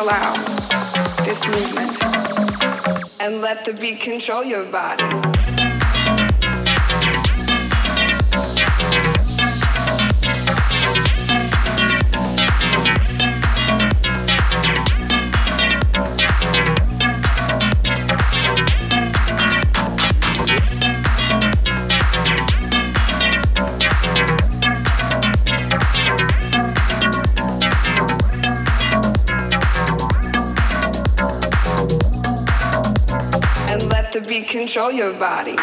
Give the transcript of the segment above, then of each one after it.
Allow this movement. And let the beat control your body. Control your body.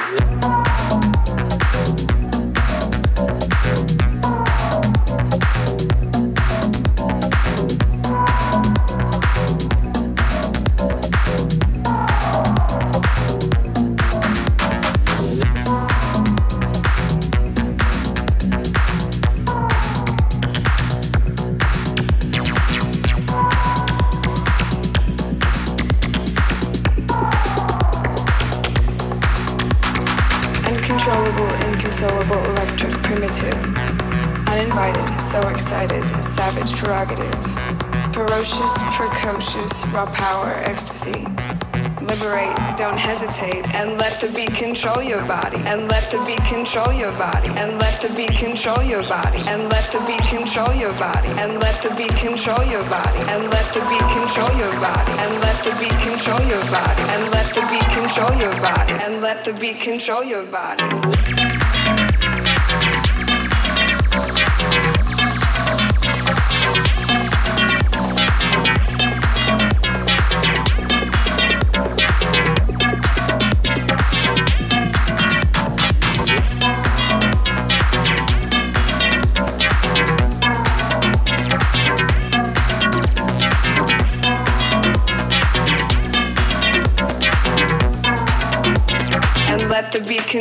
Control your body. And let the beat control your body. And let the beat control your body. And let the beat control your body. And let the beat control your body. And let the beat control your body. And let the beat control your body. And let the beat control your body. And let the beat control your body.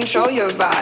show you about.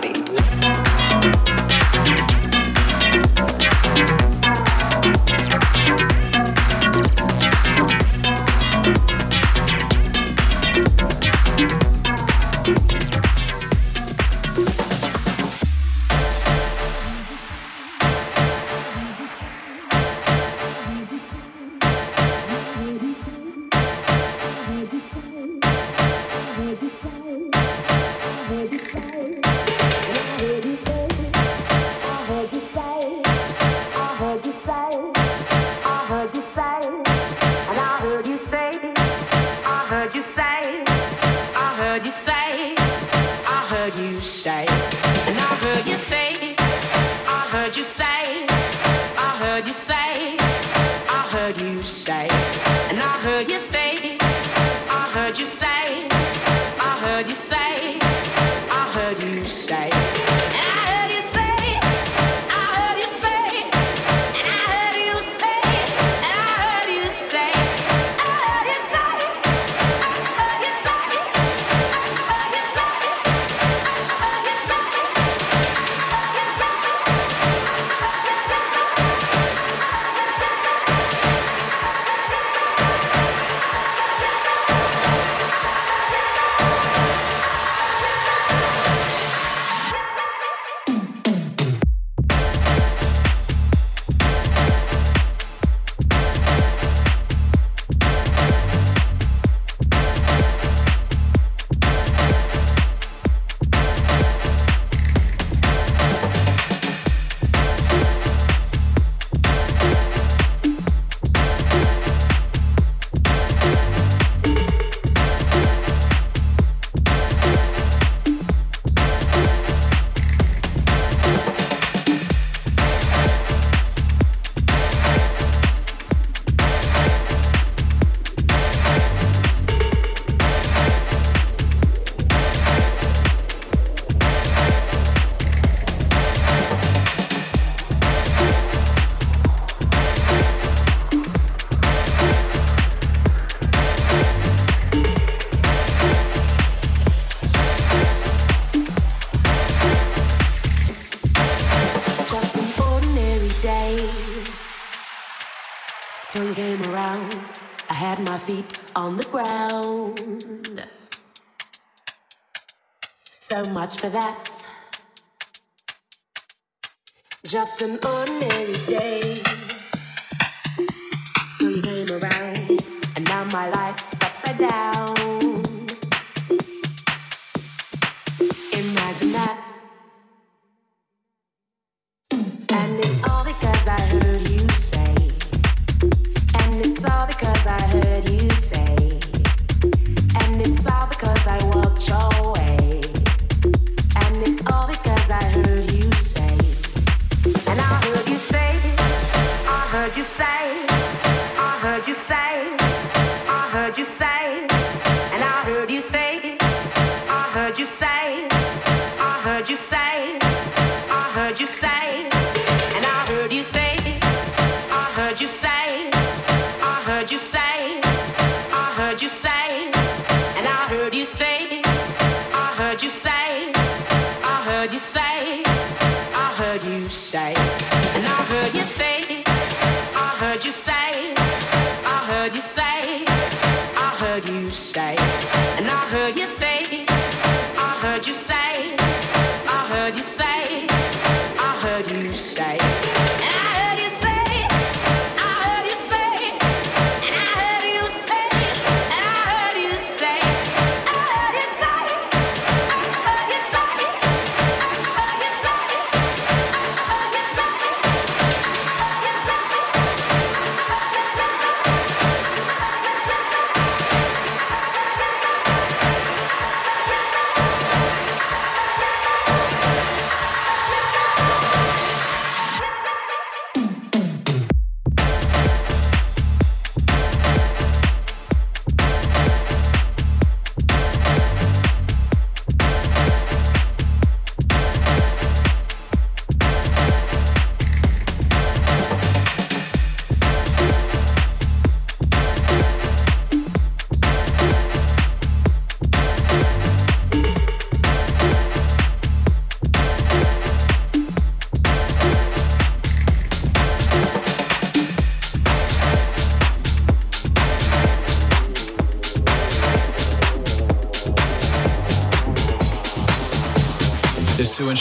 feet on the ground. So much for that. Just an ordinary day. So you came around, and now my life's upside down.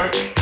Work.